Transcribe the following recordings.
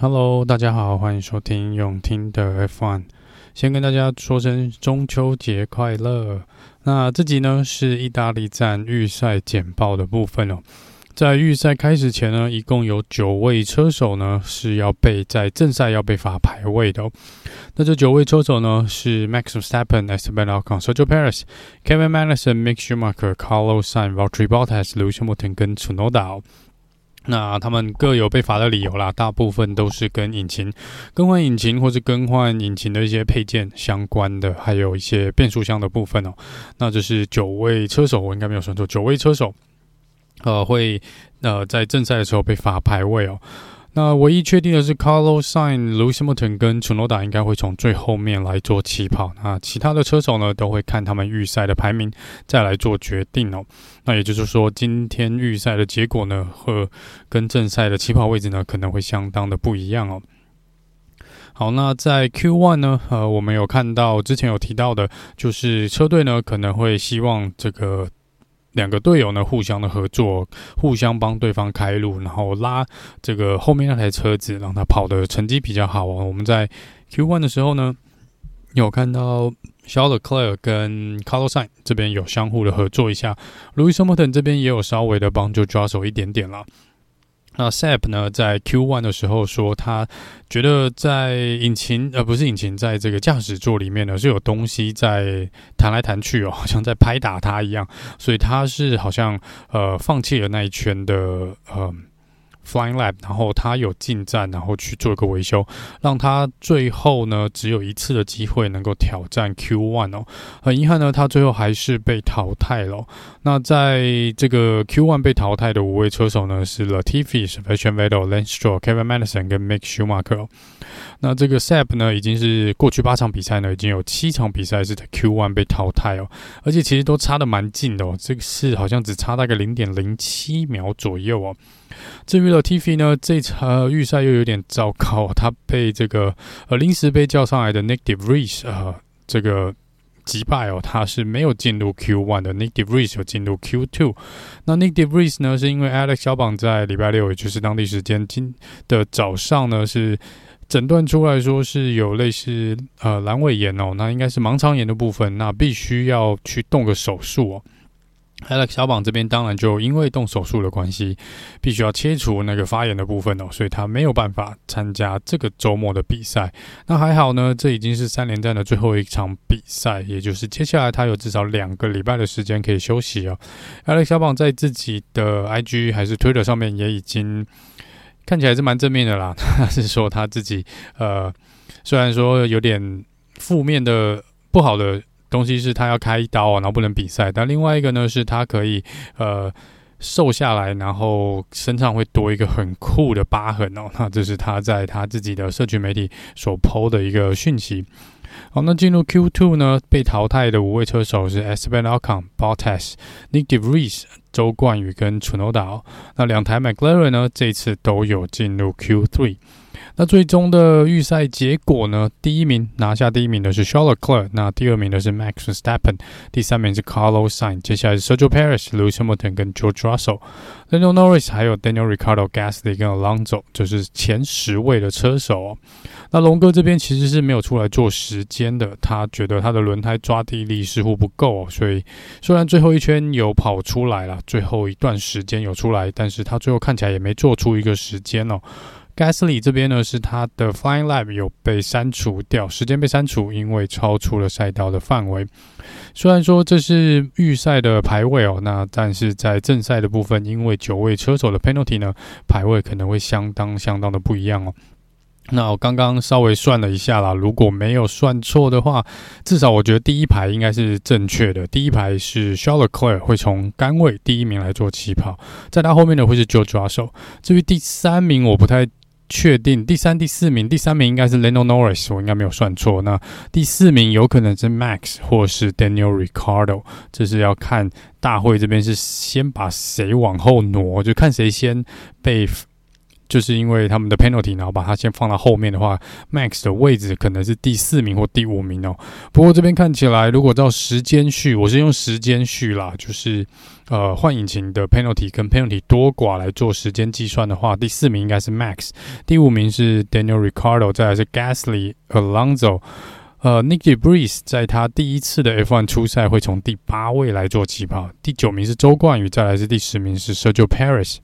Hello，大家好，欢迎收听永听的 F1。先跟大家说声中秋节快乐。那这集呢是意大利站预赛简报的部分哦。在预赛开始前呢，一共有九位车手呢是要被在正赛要被罚排位的哦。那这九位车手呢是 Max v e s t a p p e n、Esteban Ocon、Sergio Perez、Kevin m a d i s o n、Mick Schumacher、Carlos Sainz、Valtteri Bottas、Lewis Hamilton 跟 Tsunoda。那他们各有被罚的理由啦，大部分都是跟引擎更换引擎或是更换引擎的一些配件相关的，还有一些变速箱的部分哦。那这是九位车手，我应该没有算错，九位车手，呃，会呃在正赛的时候被罚排位哦。那唯一确定的是，Carlos Sain、Lewis Hamilton 跟 Tsunoda 应该会从最后面来做起跑。那其他的车手呢，都会看他们预赛的排名再来做决定哦。那也就是说，今天预赛的结果呢，和跟正赛的起跑位置呢，可能会相当的不一样哦。好，那在 Q One 呢，呃，我们有看到之前有提到的，就是车队呢可能会希望这个。两个队友呢，互相的合作，互相帮对方开路，然后拉这个后面那台车子，让他跑的成绩比较好哦。我们在 Q One 的时候呢，有看到肖德克莱尔跟 Carlos 这边有相互的合作一下，Lewis Hamilton 这边也有稍微的帮助抓手一点点了。那 SAP 呢，在 Q1 的时候说，他觉得在引擎呃不是引擎，在这个驾驶座里面呢是有东西在弹来弹去哦，好像在拍打他一样，所以他是好像呃放弃了那一圈的呃。Flying Lab，然后他有进站，然后去做一个维修，让他最后呢只有一次的机会能够挑战 Q One 哦。很遗憾呢，他最后还是被淘汰了。那在这个 Q One 被淘汰的五位车手呢，是 Latifi、Sebastian Vettel、Lance Stroll、Kevin Madison 跟 Mick Schumacher。那这个 SAP 呢，已经是过去八场比赛呢，已经有七场比赛是在 Q1 被淘汰哦，而且其实都差得蛮近的哦，这个是好像只差大概零点零七秒左右哦。至于 Latifi 呢，这场预赛又有点糟糕，他被这个呃临时被叫上来的 Nyck de Vries 呃这个击败哦，他是没有进入 Q1 的，Nyck de Vries 有进入 Q2。那 Nyck de Vries 呢，是因为 Alex 小榜在礼拜六，也就是当地时间今的早上呢，是诊断出来说是有类似呃阑尾炎哦，那应该是盲肠炎的部分，那必须要去动个手术哦。Alex 小榜这边当然就因为动手术的关系，必须要切除那个发炎的部分哦，所以他没有办法参加这个周末的比赛。那还好呢，这已经是三连战的最后一场比赛，也就是接下来他有至少两个礼拜的时间可以休息哦。Alex 小榜在自己的 IG 还是 Twitter 上面也已经看起来是蛮正面的啦，他是说他自己呃，虽然说有点负面的不好的。东西是他要开一刀，然后不能比赛。但另外一个呢，是他可以呃瘦下来，然后身上会多一个很酷的疤痕哦。那这是他在他自己的社群媒体所 PO 的一个讯息。好，那进入 Q2 呢，被淘汰的五位车手是 Esteban Ocon、Bottas、Nick De Vries、周冠宇跟楚诺达。那两台 McLaren 呢，这次都有进入 Q3。那最终的预赛结果呢？第一名拿下第一名的是 Charles Leclerc，那第二名的是 Max Verstappen，第三名是 Carlos Sainz，接下来是 Sergio Perez、Lewis Hamilton 跟 George Russell、Lando Norris 还有 Daniel r i c a r d o、Gasly 跟 Alonso，就是前十位的车手哦。那龙哥这边其实是没有出来做时间的，他觉得他的轮胎抓地力似乎不够哦，所以虽然最后一圈有跑出来了，最后一段时间有出来，但是他最后看起来也没做出一个时间哦。Gasly 这边呢，是他的 Flying Lab 有被删除掉，时间被删除，因为超出了赛道的范围。虽然说这是预赛的排位哦，那但是在正赛的部分，因为九位车手的 Penalty 呢，排位可能会相当相当的不一样哦。那我刚刚稍微算了一下啦，如果没有算错的话，至少我觉得第一排应该是正确的。第一排是 Charles Leclerc 会从杆位第一名来做起跑，在他后面的会是 George Russell。至于第三名，我不太。确定第三、第四名，第三名应该是 l e n o Norris，我应该没有算错。那第四名有可能是 Max 或是 Daniel r i c a r d o 这是要看大会这边是先把谁往后挪，就看谁先被就是因为他们的 penalty，然后把它先放到后面的话，Max 的位置可能是第四名或第五名哦。不过这边看起来，如果照时间序，我是用时间序啦，就是呃换引擎的 penalty 跟 penalty 多寡来做时间计算的话，第四名应该是 Max，第五名是 Daniel r i c a r d o 再来是 Gasly、Alonso。呃，Nyck de Vries 在他第一次的 F1 初赛会从第八位来做起跑，第九名是周冠宇，再来是第十名是 Sergio Perez。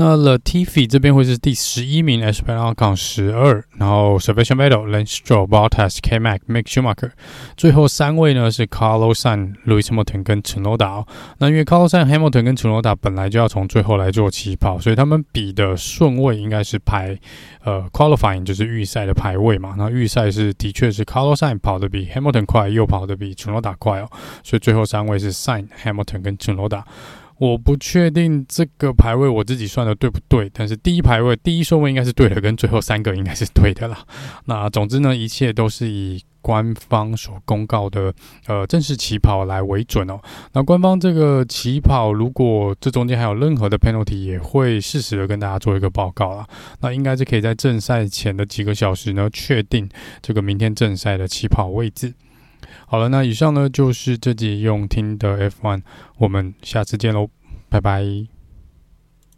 那 Latifi 这边会是第十一名，Sparon 港十二，然后 Sebastian Vettel、Lance Stroll、Bottas、K-Mac、Mick Schumacher，最后三位呢是 Carlos Sain、Lewis Hamilton 跟 Tsunoda。那因为 Carlos Sain、Hamilton 跟 Tsunoda 本来就要从最后来做起跑，所以他们比的顺位应该是排呃 Qualifying 就是预赛的排位嘛。那预赛是的确是 Carlos Sain 跑得比 Hamilton 快，又跑得比 Tsunoda 快哦，所以最后三位是 Sain、Hamilton 跟 Tsunoda。我不确定这个排位我自己算的对不对，但是第一排位第一顺位应该是对的，跟最后三个应该是对的啦。那总之呢，一切都是以官方所公告的呃正式起跑来为准哦。那官方这个起跑，如果这中间还有任何的 penalty，也会适时的跟大家做一个报告啦。那应该是可以在正赛前的几个小时呢，确定这个明天正赛的起跑位置。好了，那以上呢就是这集用听的 F one，我们下次见喽，拜拜。